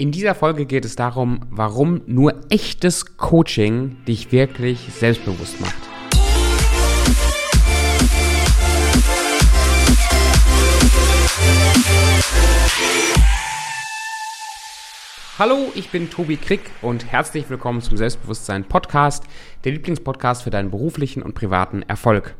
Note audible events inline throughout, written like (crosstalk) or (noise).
In dieser Folge geht es darum, warum nur echtes Coaching dich wirklich selbstbewusst macht. Hallo, ich bin Tobi Krick und herzlich willkommen zum Selbstbewusstsein Podcast, der Lieblingspodcast für deinen beruflichen und privaten Erfolg.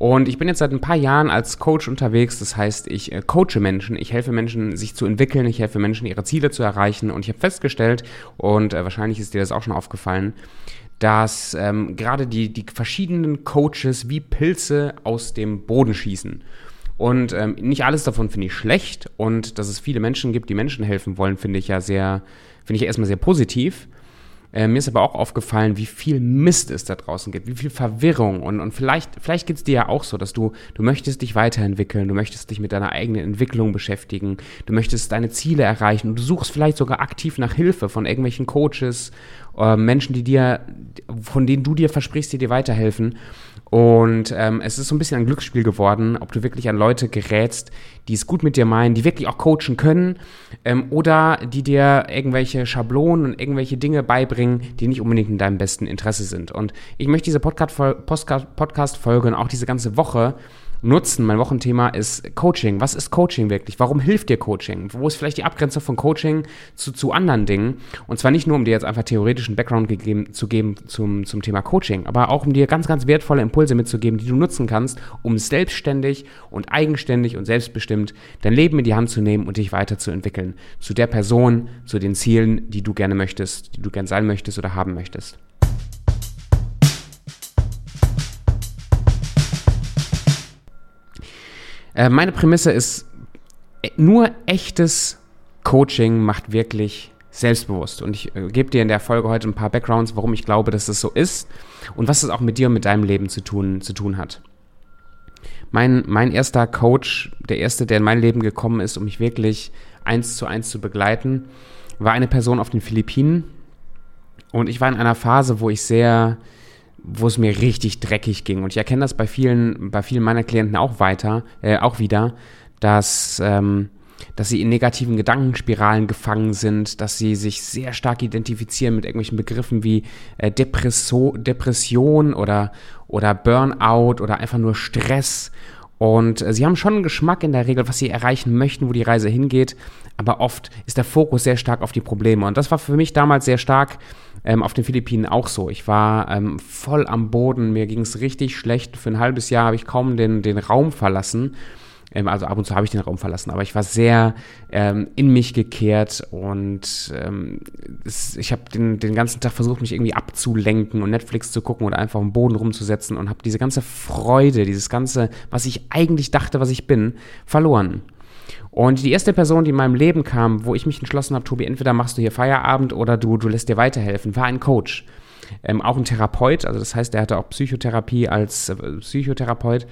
Und ich bin jetzt seit ein paar Jahren als Coach unterwegs. Das heißt, ich äh, coache Menschen, ich helfe Menschen, sich zu entwickeln, ich helfe Menschen, ihre Ziele zu erreichen. Und ich habe festgestellt, und äh, wahrscheinlich ist dir das auch schon aufgefallen, dass ähm, gerade die, die verschiedenen Coaches wie Pilze aus dem Boden schießen. Und ähm, nicht alles davon finde ich schlecht. Und dass es viele Menschen gibt, die Menschen helfen wollen, finde ich ja sehr, finde ich ja erstmal sehr positiv. Äh, mir ist aber auch aufgefallen, wie viel Mist es da draußen gibt, wie viel Verwirrung. Und, und vielleicht, vielleicht geht es dir ja auch so, dass du, du möchtest dich weiterentwickeln, du möchtest dich mit deiner eigenen Entwicklung beschäftigen, du möchtest deine Ziele erreichen und du suchst vielleicht sogar aktiv nach Hilfe von irgendwelchen Coaches, äh, Menschen, die dir, von denen du dir versprichst, die dir weiterhelfen. Und ähm, es ist so ein bisschen ein Glücksspiel geworden, ob du wirklich an Leute gerätst, die es gut mit dir meinen, die wirklich auch coachen können, ähm, oder die dir irgendwelche Schablonen und irgendwelche Dinge beibringen, die nicht unbedingt in deinem besten Interesse sind. Und ich möchte diese Podcast-Folge und auch diese ganze Woche nutzen. Mein Wochenthema ist Coaching. Was ist Coaching wirklich? Warum hilft dir Coaching? Wo ist vielleicht die Abgrenzung von Coaching zu, zu anderen Dingen? Und zwar nicht nur, um dir jetzt einfach theoretischen Background gegeben, zu geben zum, zum Thema Coaching, aber auch um dir ganz, ganz wertvolle Impulse mitzugeben, die du nutzen kannst, um selbstständig und eigenständig und selbstbestimmt dein Leben in die Hand zu nehmen und dich weiterzuentwickeln. Zu der Person, zu den Zielen, die du gerne möchtest, die du gerne sein möchtest oder haben möchtest. Äh, meine Prämisse ist, nur echtes Coaching macht wirklich selbstbewusst. Und ich äh, gebe dir in der Folge heute ein paar Backgrounds, warum ich glaube, dass es so ist und was es auch mit dir und mit deinem Leben zu tun, zu tun hat. Mein, mein erster Coach, der erste, der in mein Leben gekommen ist, um mich wirklich eins zu eins zu begleiten, war eine Person auf den Philippinen. Und ich war in einer Phase, wo ich sehr wo es mir richtig dreckig ging. Und ich erkenne das bei vielen, bei vielen meiner Klienten auch weiter, äh, auch wieder, dass, ähm, dass sie in negativen Gedankenspiralen gefangen sind, dass sie sich sehr stark identifizieren mit irgendwelchen Begriffen wie äh, Depresso Depression oder, oder Burnout oder einfach nur Stress. Und äh, sie haben schon einen Geschmack in der Regel, was sie erreichen möchten, wo die Reise hingeht, aber oft ist der Fokus sehr stark auf die Probleme. Und das war für mich damals sehr stark ähm, auf den Philippinen auch so. Ich war ähm, voll am Boden, mir ging es richtig schlecht. Für ein halbes Jahr habe ich kaum den, den Raum verlassen. Ähm, also ab und zu habe ich den Raum verlassen, aber ich war sehr ähm, in mich gekehrt und ähm, es, ich habe den, den ganzen Tag versucht, mich irgendwie abzulenken und Netflix zu gucken oder einfach am Boden rumzusetzen und habe diese ganze Freude, dieses ganze, was ich eigentlich dachte, was ich bin, verloren. Und die erste Person, die in meinem Leben kam, wo ich mich entschlossen habe, Tobi, entweder machst du hier Feierabend oder du, du lässt dir weiterhelfen, war ein Coach. Ähm, auch ein Therapeut, also das heißt, er hatte auch Psychotherapie als äh, Psychotherapeut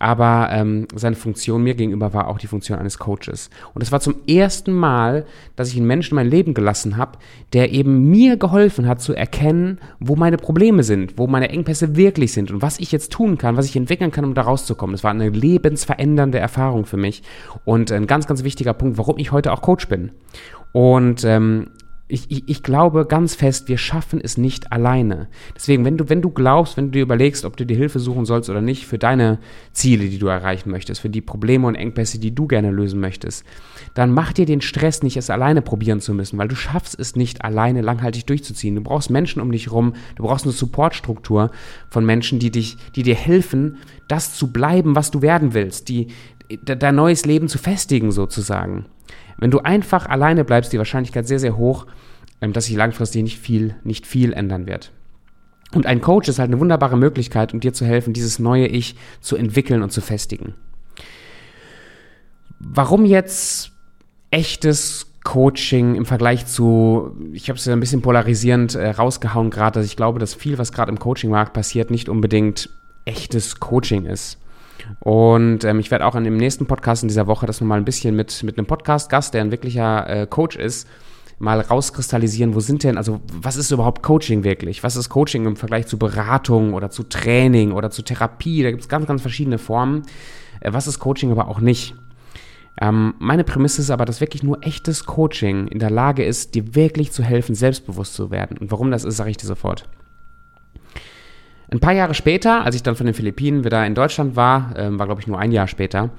aber ähm, seine Funktion mir gegenüber war auch die Funktion eines Coaches. Und es war zum ersten Mal, dass ich einen Menschen in mein Leben gelassen habe, der eben mir geholfen hat zu erkennen, wo meine Probleme sind, wo meine Engpässe wirklich sind und was ich jetzt tun kann, was ich entwickeln kann, um da rauszukommen. Das war eine lebensverändernde Erfahrung für mich und ein ganz, ganz wichtiger Punkt, warum ich heute auch Coach bin. Und ähm, ich, ich, ich glaube ganz fest, wir schaffen es nicht alleine. Deswegen, wenn du, wenn du glaubst, wenn du dir überlegst, ob du dir Hilfe suchen sollst oder nicht für deine Ziele, die du erreichen möchtest, für die Probleme und Engpässe, die du gerne lösen möchtest, dann mach dir den Stress nicht, es alleine probieren zu müssen, weil du schaffst es nicht alleine langhaltig durchzuziehen. Du brauchst Menschen um dich rum, du brauchst eine Supportstruktur von Menschen, die dich, die dir helfen, das zu bleiben, was du werden willst, die, dein neues Leben zu festigen sozusagen. Wenn du einfach alleine bleibst, die Wahrscheinlichkeit sehr, sehr hoch, ähm, dass sich langfristig nicht viel, nicht viel ändern wird. Und ein Coach ist halt eine wunderbare Möglichkeit, um dir zu helfen, dieses neue Ich zu entwickeln und zu festigen. Warum jetzt echtes Coaching im Vergleich zu, ich habe es ja ein bisschen polarisierend äh, rausgehauen gerade, dass ich glaube, dass viel, was gerade im Coaching-Markt passiert, nicht unbedingt echtes Coaching ist. Und ähm, ich werde auch in dem nächsten Podcast in dieser Woche das nochmal ein bisschen mit, mit einem Podcast-Gast, der ein wirklicher äh, Coach ist, mal rauskristallisieren, wo sind denn, also was ist überhaupt Coaching wirklich? Was ist Coaching im Vergleich zu Beratung oder zu Training oder zu Therapie? Da gibt es ganz, ganz verschiedene Formen. Äh, was ist Coaching aber auch nicht? Ähm, meine Prämisse ist aber, dass wirklich nur echtes Coaching in der Lage ist, dir wirklich zu helfen, selbstbewusst zu werden. Und warum das ist, sage ich dir sofort. Ein paar Jahre später, als ich dann von den Philippinen wieder in Deutschland war, ähm, war glaube ich nur ein Jahr später,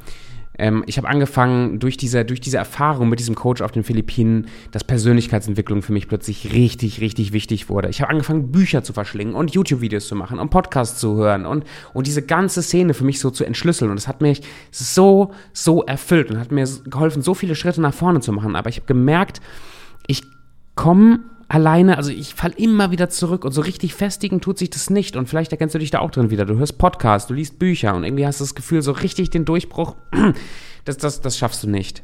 ähm, ich habe angefangen, durch diese, durch diese Erfahrung mit diesem Coach auf den Philippinen, dass Persönlichkeitsentwicklung für mich plötzlich richtig, richtig wichtig wurde. Ich habe angefangen, Bücher zu verschlingen und YouTube-Videos zu machen und Podcasts zu hören und, und diese ganze Szene für mich so zu entschlüsseln. Und es hat mich so, so erfüllt und hat mir geholfen, so viele Schritte nach vorne zu machen. Aber ich habe gemerkt, ich komme alleine, also ich falle immer wieder zurück und so richtig festigen tut sich das nicht. Und vielleicht erkennst du dich da auch drin wieder. Du hörst Podcasts, du liest Bücher und irgendwie hast du das Gefühl, so richtig den Durchbruch, (clears throat) das, das, das schaffst du nicht.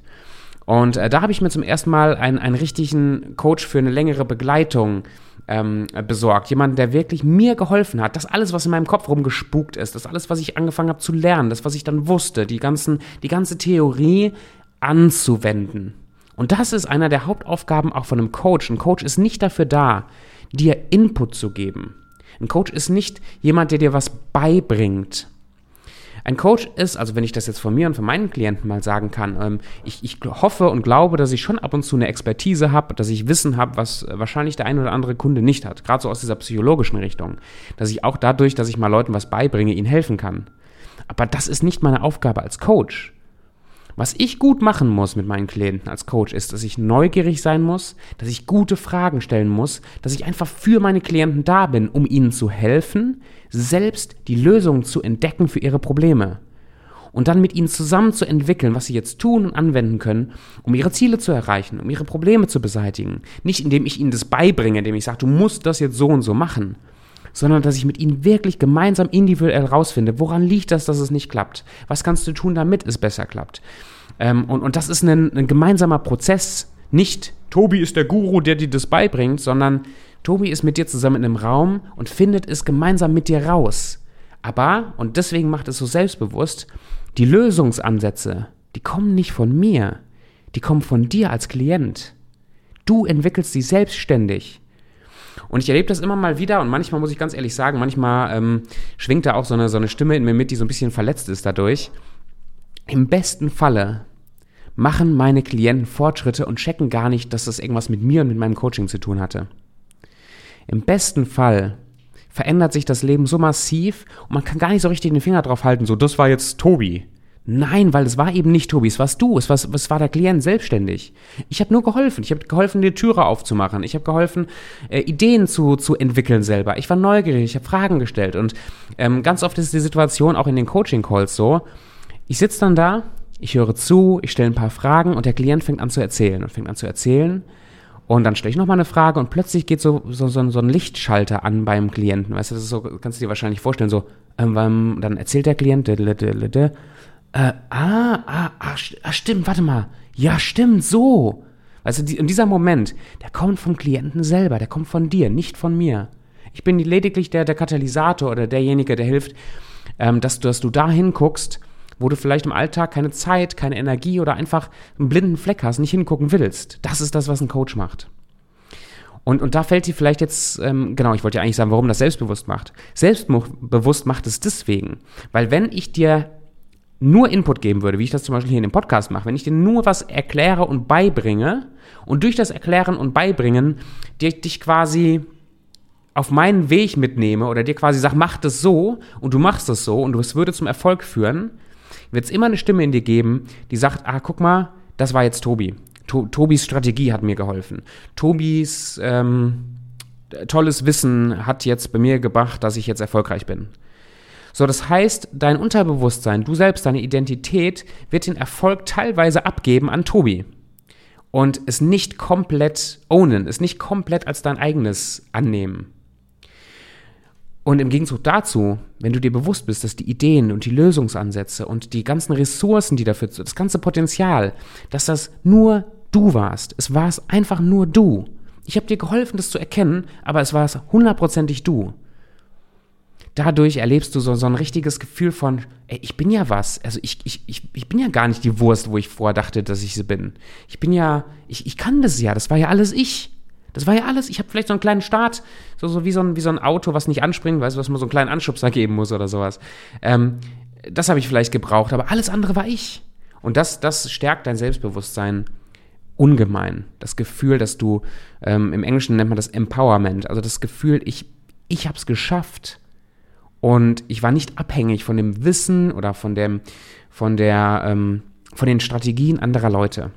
Und äh, da habe ich mir zum ersten Mal einen, einen richtigen Coach für eine längere Begleitung ähm, besorgt. Jemand, der wirklich mir geholfen hat, dass alles, was in meinem Kopf rumgespukt ist, das alles, was ich angefangen habe zu lernen, das, was ich dann wusste, die, ganzen, die ganze Theorie anzuwenden. Und das ist einer der Hauptaufgaben auch von einem Coach. Ein Coach ist nicht dafür da, dir Input zu geben. Ein Coach ist nicht jemand, der dir was beibringt. Ein Coach ist, also wenn ich das jetzt von mir und von meinen Klienten mal sagen kann, ähm, ich, ich hoffe und glaube, dass ich schon ab und zu eine Expertise habe, dass ich Wissen habe, was wahrscheinlich der ein oder andere Kunde nicht hat, gerade so aus dieser psychologischen Richtung, dass ich auch dadurch, dass ich mal Leuten was beibringe, ihnen helfen kann. Aber das ist nicht meine Aufgabe als Coach. Was ich gut machen muss mit meinen Klienten als Coach ist, dass ich neugierig sein muss, dass ich gute Fragen stellen muss, dass ich einfach für meine Klienten da bin, um ihnen zu helfen, selbst die Lösungen zu entdecken für ihre Probleme. Und dann mit ihnen zusammen zu entwickeln, was sie jetzt tun und anwenden können, um ihre Ziele zu erreichen, um ihre Probleme zu beseitigen. Nicht indem ich ihnen das beibringe, indem ich sage, du musst das jetzt so und so machen, sondern dass ich mit ihnen wirklich gemeinsam individuell rausfinde, woran liegt das, dass es nicht klappt? Was kannst du tun, damit es besser klappt? Ähm, und, und das ist ein, ein gemeinsamer Prozess. Nicht Tobi ist der Guru, der dir das beibringt, sondern Tobi ist mit dir zusammen in einem Raum und findet es gemeinsam mit dir raus. Aber, und deswegen macht es so selbstbewusst, die Lösungsansätze, die kommen nicht von mir, die kommen von dir als Klient. Du entwickelst sie selbstständig. Und ich erlebe das immer mal wieder und manchmal muss ich ganz ehrlich sagen, manchmal ähm, schwingt da auch so eine, so eine Stimme in mir mit, die so ein bisschen verletzt ist dadurch. Im besten Falle machen meine Klienten Fortschritte und checken gar nicht, dass das irgendwas mit mir und mit meinem Coaching zu tun hatte. Im besten Fall verändert sich das Leben so massiv und man kann gar nicht so richtig den Finger drauf halten, so das war jetzt Tobi. Nein, weil es war eben nicht Tobi, es warst du, es war, es war der Klient selbstständig. Ich habe nur geholfen, ich habe geholfen, die Türe aufzumachen, ich habe geholfen, äh, Ideen zu, zu entwickeln selber. Ich war neugierig, ich habe Fragen gestellt und ähm, ganz oft ist die Situation auch in den Coaching-Calls so, ich sitze dann da, ich höre zu, ich stelle ein paar Fragen und der Klient fängt an zu erzählen und fängt an zu erzählen und dann stelle ich nochmal eine Frage und plötzlich geht so, so, so, so, ein Lichtschalter an beim Klienten. Weißt du, das ist so, kannst du dir wahrscheinlich vorstellen, so, ähm, dann erzählt der Klient, äh, ah, ah, ah, stimmt, warte mal. Ja, stimmt, so. Weißt du, die, in dieser Moment, der kommt vom Klienten selber, der kommt von dir, nicht von mir. Ich bin lediglich der, der Katalysator oder derjenige, der hilft, ähm, dass, du, dass du da hinguckst, wo du vielleicht im Alltag keine Zeit, keine Energie oder einfach einen blinden Fleck hast, nicht hingucken willst. Das ist das, was ein Coach macht. Und, und da fällt dir vielleicht jetzt, ähm, genau, ich wollte ja eigentlich sagen, warum das selbstbewusst macht. Selbstbewusst macht es deswegen, weil wenn ich dir nur Input geben würde, wie ich das zum Beispiel hier in dem Podcast mache, wenn ich dir nur was erkläre und beibringe und durch das Erklären und Beibringen dich quasi auf meinen Weg mitnehme oder dir quasi sage, mach das so und du machst es so und es würde zum Erfolg führen, wird es immer eine Stimme in dir geben, die sagt, ah, guck mal, das war jetzt Tobi. To Tobis Strategie hat mir geholfen. Tobis ähm, tolles Wissen hat jetzt bei mir gebracht, dass ich jetzt erfolgreich bin. So, das heißt, dein Unterbewusstsein, du selbst, deine Identität wird den Erfolg teilweise abgeben an Tobi und es nicht komplett ownen, es nicht komplett als dein eigenes annehmen. Und im Gegenzug dazu, wenn du dir bewusst bist, dass die Ideen und die Lösungsansätze und die ganzen Ressourcen, die dafür, das ganze Potenzial, dass das nur du warst. Es war es einfach nur du. Ich habe dir geholfen, das zu erkennen, aber es war es hundertprozentig du dadurch erlebst du so, so ein richtiges Gefühl von, ey, ich bin ja was. Also ich, ich, ich, ich bin ja gar nicht die Wurst, wo ich vorher dachte, dass ich sie bin. Ich bin ja, ich, ich kann das ja, das war ja alles ich. Das war ja alles. Ich habe vielleicht so einen kleinen Start, so, so, wie, so ein, wie so ein Auto, was nicht anspringt, weißt du, was man so einen kleinen Anschubser geben muss oder sowas. Ähm, das habe ich vielleicht gebraucht, aber alles andere war ich. Und das, das stärkt dein Selbstbewusstsein ungemein. Das Gefühl, dass du, ähm, im Englischen nennt man das Empowerment, also das Gefühl, ich, ich habe es geschafft. Und ich war nicht abhängig von dem Wissen oder von, dem, von, der, ähm, von den Strategien anderer Leute.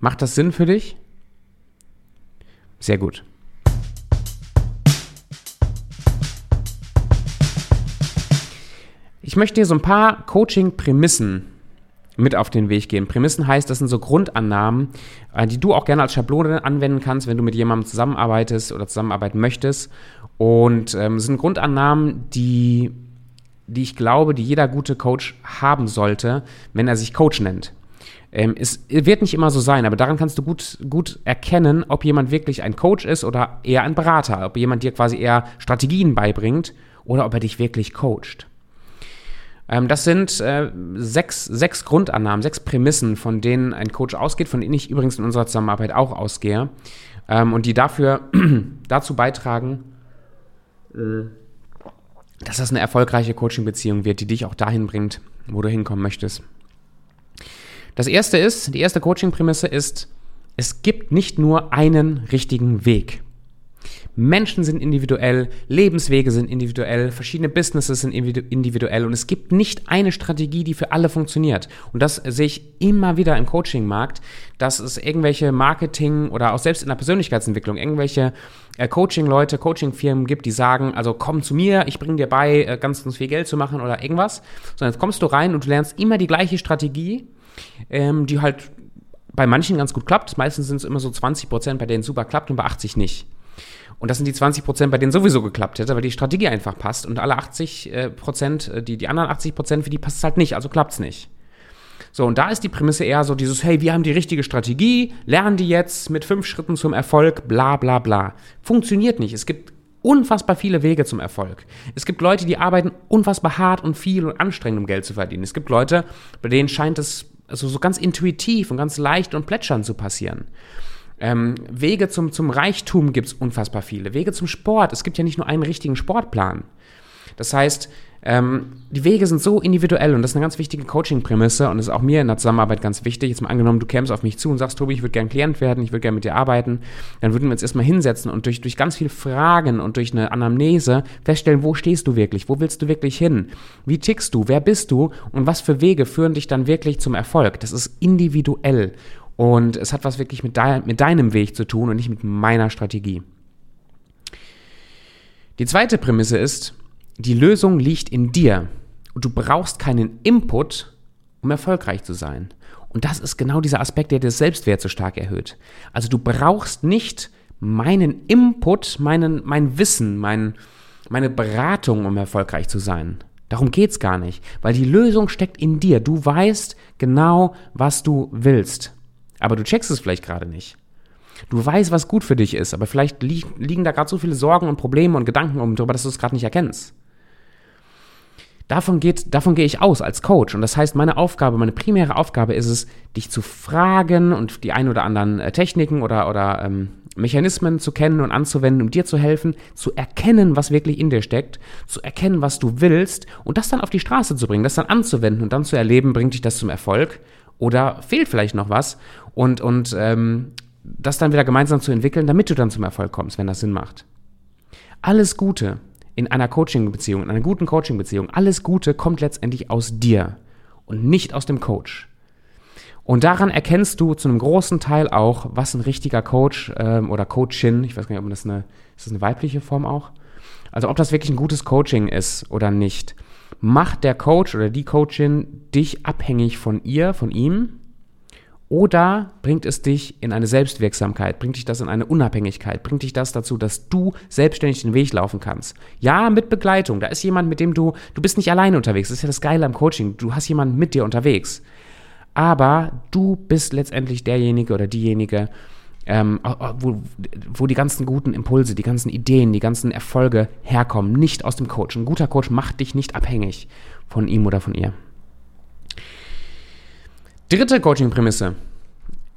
Macht das Sinn für dich? Sehr gut. Ich möchte dir so ein paar Coaching-Prämissen mit auf den Weg gehen. Prämissen heißt, das sind so Grundannahmen, äh, die du auch gerne als Schablone anwenden kannst, wenn du mit jemandem zusammenarbeitest oder zusammenarbeiten möchtest. Und ähm, sind Grundannahmen, die, die ich glaube, die jeder gute Coach haben sollte, wenn er sich Coach nennt. Ähm, es wird nicht immer so sein, aber daran kannst du gut, gut erkennen, ob jemand wirklich ein Coach ist oder eher ein Berater, ob jemand dir quasi eher Strategien beibringt oder ob er dich wirklich coacht. Ähm, das sind äh, sechs, sechs Grundannahmen, sechs Prämissen, von denen ein Coach ausgeht, von denen ich übrigens in unserer Zusammenarbeit auch ausgehe ähm, und die dafür (clears throat) dazu beitragen, dass das eine erfolgreiche Coaching-Beziehung wird, die dich auch dahin bringt, wo du hinkommen möchtest. Das erste ist, die erste Coaching-Prämisse ist, es gibt nicht nur einen richtigen Weg. Menschen sind individuell, Lebenswege sind individuell, verschiedene Businesses sind individuell und es gibt nicht eine Strategie, die für alle funktioniert. Und das sehe ich immer wieder im Coaching-Markt, dass es irgendwelche Marketing oder auch selbst in der Persönlichkeitsentwicklung irgendwelche äh, Coaching-Leute, Coaching-Firmen gibt, die sagen, also komm zu mir, ich bringe dir bei, äh, ganz, ganz viel Geld zu machen oder irgendwas. Sondern jetzt kommst du rein und du lernst immer die gleiche Strategie, ähm, die halt bei manchen ganz gut klappt. Meistens sind es immer so 20 Prozent, bei denen super klappt und bei 80 nicht. Und das sind die 20 Prozent, bei denen sowieso geklappt hätte, weil die Strategie einfach passt. Und alle 80 äh, Prozent, äh, die, die anderen 80 Prozent, für die passt es halt nicht, also klappt es nicht. So, und da ist die Prämisse eher so dieses, hey, wir haben die richtige Strategie, lernen die jetzt mit fünf Schritten zum Erfolg, bla bla bla. Funktioniert nicht. Es gibt unfassbar viele Wege zum Erfolg. Es gibt Leute, die arbeiten unfassbar hart und viel und anstrengend, um Geld zu verdienen. Es gibt Leute, bei denen scheint es also so ganz intuitiv und ganz leicht und plätschern zu passieren. Ähm, Wege zum, zum Reichtum gibt es unfassbar viele. Wege zum Sport. Es gibt ja nicht nur einen richtigen Sportplan. Das heißt, ähm, die Wege sind so individuell und das ist eine ganz wichtige Coaching-Prämisse und ist auch mir in der Zusammenarbeit ganz wichtig. Jetzt mal angenommen, du kämst auf mich zu und sagst, Tobi, ich würde gerne Klient werden, ich würde gerne mit dir arbeiten. Dann würden wir uns erstmal hinsetzen und durch, durch ganz viele Fragen und durch eine Anamnese feststellen, wo stehst du wirklich, wo willst du wirklich hin, wie tickst du, wer bist du und was für Wege führen dich dann wirklich zum Erfolg. Das ist individuell und es hat was wirklich mit, de mit deinem Weg zu tun und nicht mit meiner Strategie. Die zweite Prämisse ist, die Lösung liegt in dir und du brauchst keinen Input, um erfolgreich zu sein. Und das ist genau dieser Aspekt, der das Selbstwert so stark erhöht. Also du brauchst nicht meinen Input, meinen, mein Wissen, mein, meine Beratung, um erfolgreich zu sein. Darum geht's gar nicht, weil die Lösung steckt in dir. Du weißt genau, was du willst. Aber du checkst es vielleicht gerade nicht. Du weißt, was gut für dich ist, aber vielleicht li liegen da gerade so viele Sorgen und Probleme und Gedanken um darüber, dass du es gerade nicht erkennst. Davon, geht, davon gehe ich aus als Coach. Und das heißt, meine Aufgabe, meine primäre Aufgabe ist es, dich zu fragen und die ein oder anderen äh, Techniken oder, oder ähm, Mechanismen zu kennen und anzuwenden, um dir zu helfen, zu erkennen, was wirklich in dir steckt, zu erkennen, was du willst und das dann auf die Straße zu bringen, das dann anzuwenden und dann zu erleben, bringt dich das zum Erfolg oder fehlt vielleicht noch was und, und ähm, das dann wieder gemeinsam zu entwickeln, damit du dann zum Erfolg kommst, wenn das Sinn macht. Alles Gute in einer Coaching-Beziehung, in einer guten Coaching-Beziehung, alles Gute kommt letztendlich aus dir und nicht aus dem Coach. Und daran erkennst du zu einem großen Teil auch, was ein richtiger Coach ähm, oder Coachin, ich weiß gar nicht, ob das eine, ist das eine weibliche Form auch? Also ob das wirklich ein gutes Coaching ist oder nicht. Macht der Coach oder die Coachin dich abhängig von ihr, von ihm? Oder bringt es dich in eine Selbstwirksamkeit? Bringt dich das in eine Unabhängigkeit? Bringt dich das dazu, dass du selbstständig den Weg laufen kannst? Ja, mit Begleitung. Da ist jemand, mit dem du, du bist nicht alleine unterwegs. Das ist ja das Geile am Coaching. Du hast jemanden mit dir unterwegs. Aber du bist letztendlich derjenige oder diejenige, ähm, wo, wo die ganzen guten Impulse, die ganzen Ideen, die ganzen Erfolge herkommen. Nicht aus dem Coach. Ein guter Coach macht dich nicht abhängig von ihm oder von ihr. Dritte Coaching-Prämisse.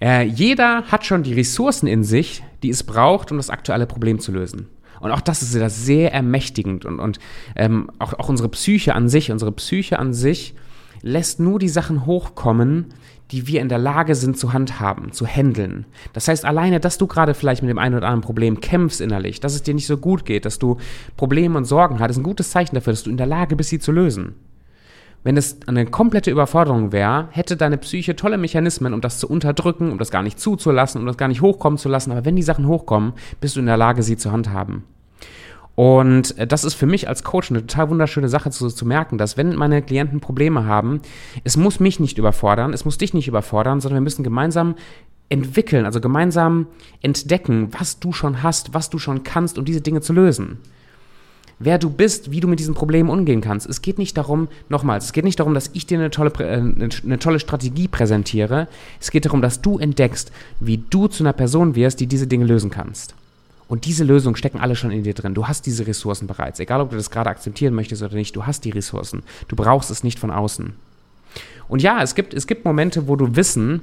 Äh, jeder hat schon die Ressourcen in sich, die es braucht, um das aktuelle Problem zu lösen. Und auch das ist wieder sehr ermächtigend und, und ähm, auch, auch unsere Psyche an sich, unsere Psyche an sich lässt nur die Sachen hochkommen, die wir in der Lage sind zu handhaben, zu handeln. Das heißt, alleine, dass du gerade vielleicht mit dem einen oder anderen Problem kämpfst innerlich, dass es dir nicht so gut geht, dass du Probleme und Sorgen hast, ist ein gutes Zeichen dafür, dass du in der Lage bist, sie zu lösen. Wenn es eine komplette Überforderung wäre, hätte deine Psyche tolle Mechanismen, um das zu unterdrücken, um das gar nicht zuzulassen, um das gar nicht hochkommen zu lassen. Aber wenn die Sachen hochkommen, bist du in der Lage, sie zu handhaben. Und äh, das ist für mich als Coach eine total wunderschöne Sache zu, zu merken, dass wenn meine Klienten Probleme haben, es muss mich nicht überfordern, es muss dich nicht überfordern, sondern wir müssen gemeinsam entwickeln, also gemeinsam entdecken, was du schon hast, was du schon kannst, um diese Dinge zu lösen wer du bist, wie du mit diesen Problemen umgehen kannst. Es geht nicht darum, nochmals, es geht nicht darum, dass ich dir eine tolle, äh, eine tolle Strategie präsentiere. Es geht darum, dass du entdeckst, wie du zu einer Person wirst, die diese Dinge lösen kannst. Und diese Lösungen stecken alle schon in dir drin. Du hast diese Ressourcen bereits. Egal, ob du das gerade akzeptieren möchtest oder nicht, du hast die Ressourcen. Du brauchst es nicht von außen. Und ja, es gibt, es gibt Momente, wo du Wissen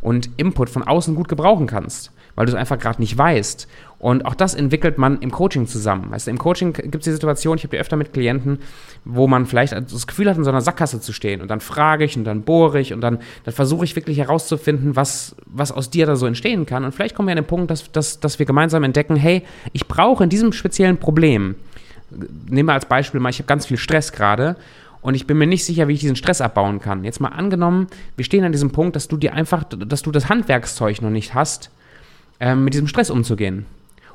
und Input von außen gut gebrauchen kannst weil du es einfach gerade nicht weißt. Und auch das entwickelt man im Coaching zusammen. Weißt du, im Coaching gibt es die Situation, ich habe ja öfter mit Klienten, wo man vielleicht das Gefühl hat, in so einer Sackgasse zu stehen. Und dann frage ich und dann bohre ich und dann, dann versuche ich wirklich herauszufinden, was, was aus dir da so entstehen kann. Und vielleicht kommen wir an den Punkt, dass, dass, dass wir gemeinsam entdecken, hey, ich brauche in diesem speziellen Problem, nehmen wir als Beispiel mal, ich habe ganz viel Stress gerade und ich bin mir nicht sicher, wie ich diesen Stress abbauen kann. Jetzt mal angenommen, wir stehen an diesem Punkt, dass du dir einfach, dass du das Handwerkszeug noch nicht hast, ähm, mit diesem Stress umzugehen.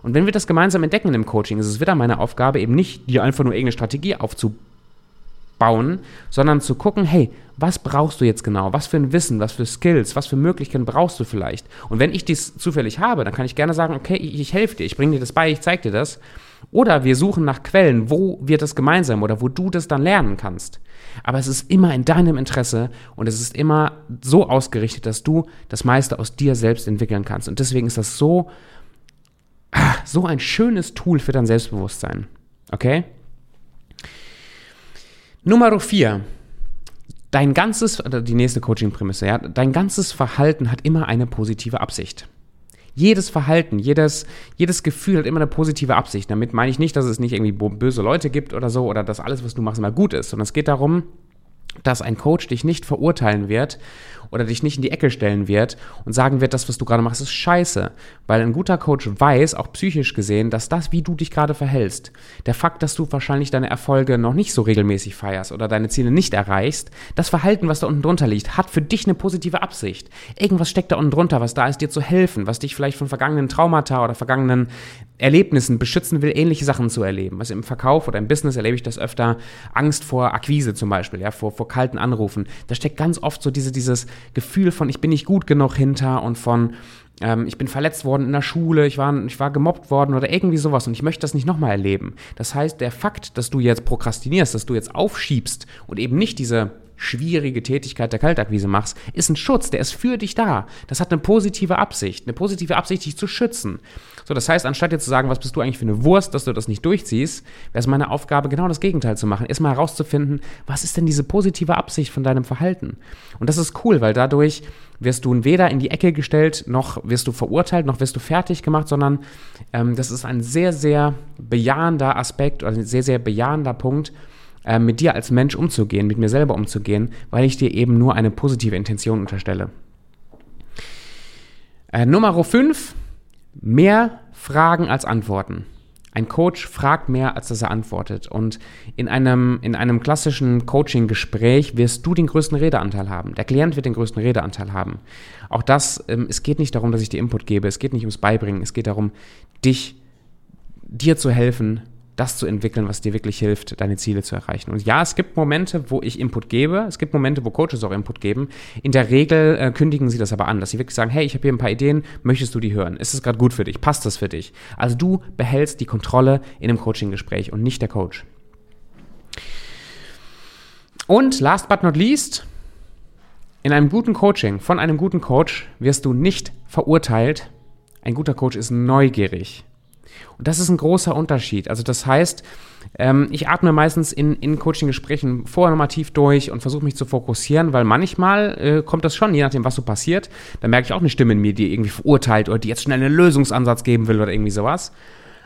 Und wenn wir das gemeinsam entdecken im Coaching, ist es wieder meine Aufgabe, eben nicht dir einfach nur irgendeine Strategie aufzubauen, sondern zu gucken, hey, was brauchst du jetzt genau? Was für ein Wissen, was für Skills, was für Möglichkeiten brauchst du vielleicht? Und wenn ich dies zufällig habe, dann kann ich gerne sagen, okay, ich, ich helfe dir, ich bringe dir das bei, ich zeige dir das. Oder wir suchen nach Quellen, wo wir das gemeinsam oder wo du das dann lernen kannst. Aber es ist immer in deinem Interesse und es ist immer so ausgerichtet, dass du das meiste aus dir selbst entwickeln kannst. Und deswegen ist das so, so ein schönes Tool für dein Selbstbewusstsein. Okay? Nummer vier. Dein ganzes, die nächste Coaching-Prämisse, ja, dein ganzes Verhalten hat immer eine positive Absicht. Jedes Verhalten, jedes, jedes Gefühl hat immer eine positive Absicht. Damit meine ich nicht, dass es nicht irgendwie böse Leute gibt oder so oder dass alles, was du machst, immer gut ist, sondern es geht darum, dass ein Coach dich nicht verurteilen wird oder dich nicht in die Ecke stellen wird und sagen wird, das, was du gerade machst, ist scheiße. Weil ein guter Coach weiß, auch psychisch gesehen, dass das, wie du dich gerade verhältst, der Fakt, dass du wahrscheinlich deine Erfolge noch nicht so regelmäßig feierst oder deine Ziele nicht erreichst, das Verhalten, was da unten drunter liegt, hat für dich eine positive Absicht. Irgendwas steckt da unten drunter, was da ist, dir zu helfen, was dich vielleicht von vergangenen Traumata oder vergangenen Erlebnissen beschützen will, ähnliche Sachen zu erleben. Also im Verkauf oder im Business erlebe ich das öfter. Angst vor Akquise zum Beispiel, ja, vor, vor kalten Anrufen. Da steckt ganz oft so diese, dieses Gefühl von, ich bin nicht gut genug hinter und von, ähm, ich bin verletzt worden in der Schule, ich war, ich war gemobbt worden oder irgendwie sowas und ich möchte das nicht nochmal erleben. Das heißt, der Fakt, dass du jetzt prokrastinierst, dass du jetzt aufschiebst und eben nicht diese schwierige Tätigkeit der Kaltakquise machst, ist ein Schutz, der ist für dich da. Das hat eine positive Absicht, eine positive Absicht, dich zu schützen. So, das heißt, anstatt jetzt zu sagen, was bist du eigentlich für eine Wurst, dass du das nicht durchziehst, wäre es meine Aufgabe, genau das Gegenteil zu machen. Erstmal herauszufinden, was ist denn diese positive Absicht von deinem Verhalten? Und das ist cool, weil dadurch wirst du weder in die Ecke gestellt, noch wirst du verurteilt, noch wirst du fertig gemacht, sondern ähm, das ist ein sehr, sehr bejahender Aspekt, also ein sehr, sehr bejahender Punkt, äh, mit dir als Mensch umzugehen, mit mir selber umzugehen, weil ich dir eben nur eine positive Intention unterstelle. Äh, Nummer 5, mehr Fragen als Antworten. Ein Coach fragt mehr, als dass er antwortet. Und in einem, in einem klassischen Coaching-Gespräch wirst du den größten Redeanteil haben. Der Klient wird den größten Redeanteil haben. Auch das, ähm, es geht nicht darum, dass ich dir Input gebe. Es geht nicht ums Beibringen. Es geht darum, dich, dir zu helfen, das zu entwickeln, was dir wirklich hilft, deine Ziele zu erreichen. Und ja, es gibt Momente, wo ich Input gebe. Es gibt Momente, wo Coaches auch Input geben. In der Regel äh, kündigen sie das aber an, dass sie wirklich sagen, hey, ich habe hier ein paar Ideen, möchtest du die hören? Ist es gerade gut für dich? Passt das für dich? Also du behältst die Kontrolle in einem Coaching-Gespräch und nicht der Coach. Und last but not least, in einem guten Coaching, von einem guten Coach wirst du nicht verurteilt. Ein guter Coach ist neugierig. Und das ist ein großer Unterschied. Also das heißt, ähm, ich atme meistens in, in Coaching-Gesprächen vorher nochmal tief durch und versuche mich zu fokussieren, weil manchmal äh, kommt das schon, je nachdem, was so passiert. Da merke ich auch eine Stimme in mir, die irgendwie verurteilt oder die jetzt schnell einen Lösungsansatz geben will oder irgendwie sowas.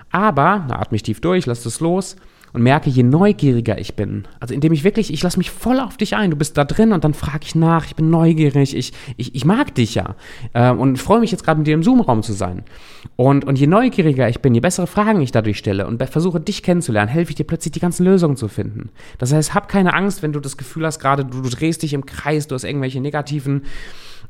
Aber, da atme ich tief durch, lasse es los und merke, je neugieriger ich bin, also indem ich wirklich, ich lasse mich voll auf dich ein, du bist da drin und dann frage ich nach, ich bin neugierig, ich, ich, ich mag dich ja äh, und freue mich jetzt gerade mit dir im Zoom-Raum zu sein. Und, und je neugieriger ich bin, je bessere Fragen ich dadurch stelle und versuche dich kennenzulernen, helfe ich dir plötzlich die ganzen Lösungen zu finden. Das heißt, hab keine Angst, wenn du das Gefühl hast, gerade du, du drehst dich im Kreis, du hast irgendwelche negativen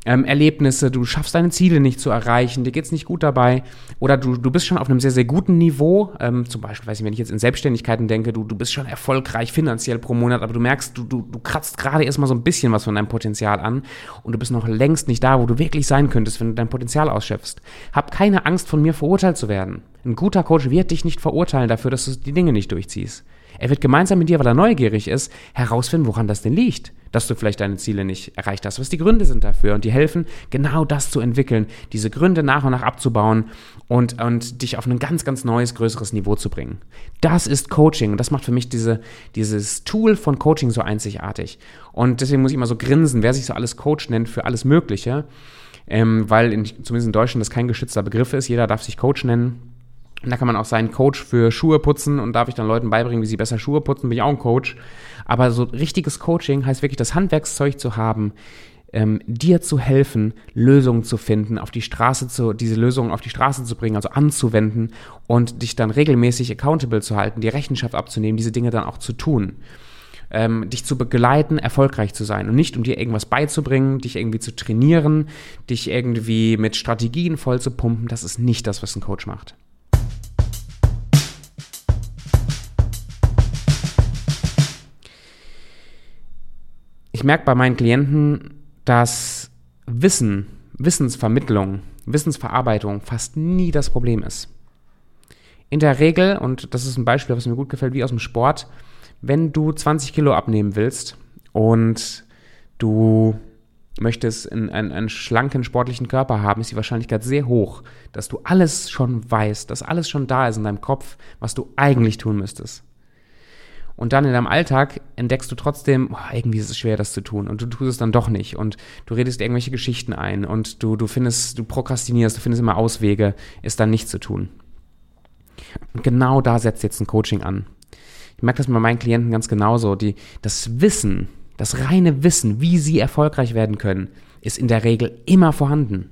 ähm, Erlebnisse, du schaffst deine Ziele nicht zu erreichen, dir geht's nicht gut dabei oder du, du bist schon auf einem sehr, sehr guten Niveau, ähm, zum Beispiel, weiß ich, wenn ich jetzt in Selbstständigkeiten denke, du, du bist schon erfolgreich finanziell pro Monat, aber du merkst, du, du, du kratzt gerade erstmal so ein bisschen was von deinem Potenzial an und du bist noch längst nicht da, wo du wirklich sein könntest, wenn du dein Potenzial ausschöpfst. Hab keine Angst, von mir verurteilt zu werden. Ein guter Coach wird dich nicht verurteilen dafür, dass du die Dinge nicht durchziehst. Er wird gemeinsam mit dir, weil er neugierig ist, herausfinden, woran das denn liegt dass du vielleicht deine Ziele nicht erreicht hast, was die Gründe sind dafür und die helfen, genau das zu entwickeln, diese Gründe nach und nach abzubauen und, und dich auf ein ganz, ganz neues, größeres Niveau zu bringen. Das ist Coaching und das macht für mich diese, dieses Tool von Coaching so einzigartig. Und deswegen muss ich immer so grinsen, wer sich so alles Coach nennt für alles Mögliche, ähm, weil in, zumindest in Deutschland das kein geschützter Begriff ist, jeder darf sich Coach nennen. Und da kann man auch seinen Coach für Schuhe putzen und darf ich dann Leuten beibringen, wie sie besser Schuhe putzen, bin ich auch ein Coach. Aber so richtiges Coaching heißt wirklich das Handwerkszeug zu haben, ähm, dir zu helfen, Lösungen zu finden, auf die Straße zu, diese Lösungen auf die Straße zu bringen, also anzuwenden und dich dann regelmäßig accountable zu halten, die Rechenschaft abzunehmen, diese Dinge dann auch zu tun. Ähm, dich zu begleiten, erfolgreich zu sein und nicht um dir irgendwas beizubringen, dich irgendwie zu trainieren, dich irgendwie mit Strategien voll zu pumpen. Das ist nicht das, was ein Coach macht. Ich merke bei meinen Klienten, dass Wissen, Wissensvermittlung, Wissensverarbeitung fast nie das Problem ist. In der Regel, und das ist ein Beispiel, was mir gut gefällt, wie aus dem Sport, wenn du 20 Kilo abnehmen willst und du möchtest einen, einen, einen, schlanken sportlichen Körper haben, ist die Wahrscheinlichkeit sehr hoch, dass du alles schon weißt, dass alles schon da ist in deinem Kopf, was du eigentlich tun müsstest. Und dann in deinem Alltag entdeckst du trotzdem, oh, irgendwie ist es schwer, das zu tun. Und du tust es dann doch nicht. Und du redest irgendwelche Geschichten ein. Und du, du findest, du prokrastinierst, du findest immer Auswege, es dann nicht zu tun. Und genau da setzt jetzt ein Coaching an. Ich merke das bei meinen Klienten ganz genauso. Die, das Wissen, das reine Wissen, wie sie erfolgreich werden können, ist in der Regel immer vorhanden.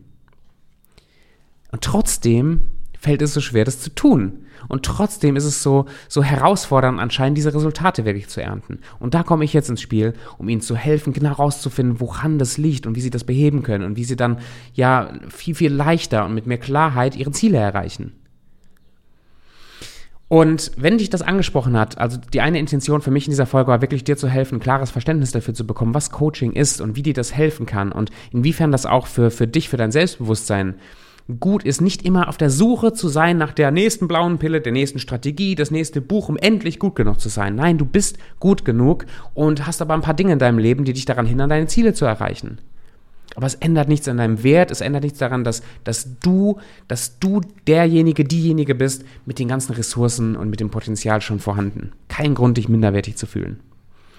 Und trotzdem fällt es so schwer, das zu tun. Und trotzdem ist es so, so herausfordernd anscheinend, diese Resultate wirklich zu ernten. Und da komme ich jetzt ins Spiel, um ihnen zu helfen, genau herauszufinden, woran das liegt und wie sie das beheben können und wie sie dann ja viel, viel leichter und mit mehr Klarheit ihre Ziele erreichen. Und wenn dich das angesprochen hat, also die eine Intention für mich in dieser Folge war wirklich dir zu helfen, ein klares Verständnis dafür zu bekommen, was Coaching ist und wie dir das helfen kann und inwiefern das auch für, für dich, für dein Selbstbewusstsein gut ist, nicht immer auf der Suche zu sein nach der nächsten blauen Pille, der nächsten Strategie, das nächste Buch, um endlich gut genug zu sein. Nein, du bist gut genug und hast aber ein paar Dinge in deinem Leben, die dich daran hindern, deine Ziele zu erreichen. Aber es ändert nichts an deinem Wert, es ändert nichts daran, dass, dass du, dass du derjenige, diejenige bist mit den ganzen Ressourcen und mit dem Potenzial schon vorhanden. Kein Grund, dich minderwertig zu fühlen.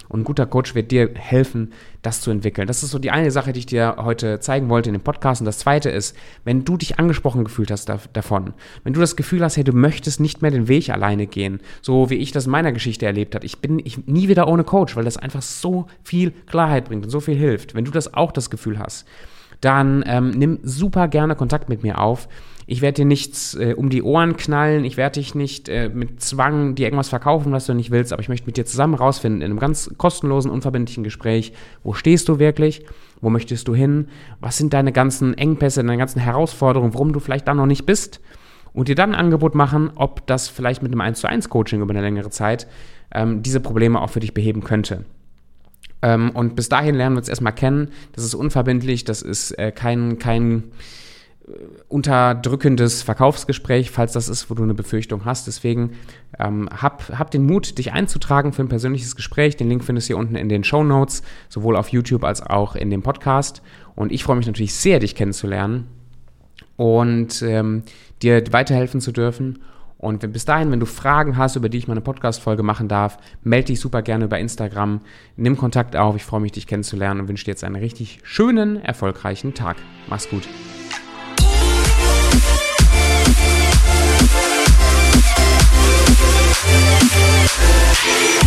Und ein guter Coach wird dir helfen, das zu entwickeln. Das ist so die eine Sache, die ich dir heute zeigen wollte in dem Podcast. Und das zweite ist, wenn du dich angesprochen gefühlt hast da, davon, wenn du das Gefühl hast, hey, du möchtest nicht mehr den Weg alleine gehen, so wie ich das in meiner Geschichte erlebt habe. Ich bin ich, nie wieder ohne Coach, weil das einfach so viel Klarheit bringt und so viel hilft. Wenn du das auch das Gefühl hast, dann ähm, nimm super gerne Kontakt mit mir auf. Ich werde dir nichts äh, um die Ohren knallen, ich werde dich nicht äh, mit Zwang dir irgendwas verkaufen, was du nicht willst, aber ich möchte mit dir zusammen rausfinden, in einem ganz kostenlosen, unverbindlichen Gespräch, wo stehst du wirklich, wo möchtest du hin, was sind deine ganzen Engpässe, deine ganzen Herausforderungen, warum du vielleicht da noch nicht bist? Und dir dann ein Angebot machen, ob das vielleicht mit einem 1 zu 1 Coaching über eine längere Zeit ähm, diese Probleme auch für dich beheben könnte. Ähm, und bis dahin lernen wir uns erstmal kennen. Das ist unverbindlich, das ist äh, kein, kein unterdrückendes Verkaufsgespräch, falls das ist, wo du eine Befürchtung hast. Deswegen ähm, hab, hab den Mut, dich einzutragen für ein persönliches Gespräch. Den Link findest du hier unten in den Show Notes, sowohl auf YouTube als auch in dem Podcast. Und ich freue mich natürlich sehr, dich kennenzulernen und ähm, dir weiterhelfen zu dürfen. Und bis dahin, wenn du Fragen hast, über die ich mal eine Podcast-Folge machen darf, melde dich super gerne über Instagram. Nimm Kontakt auf. Ich freue mich, dich kennenzulernen und wünsche dir jetzt einen richtig schönen, erfolgreichen Tag. Mach's gut. Yeah.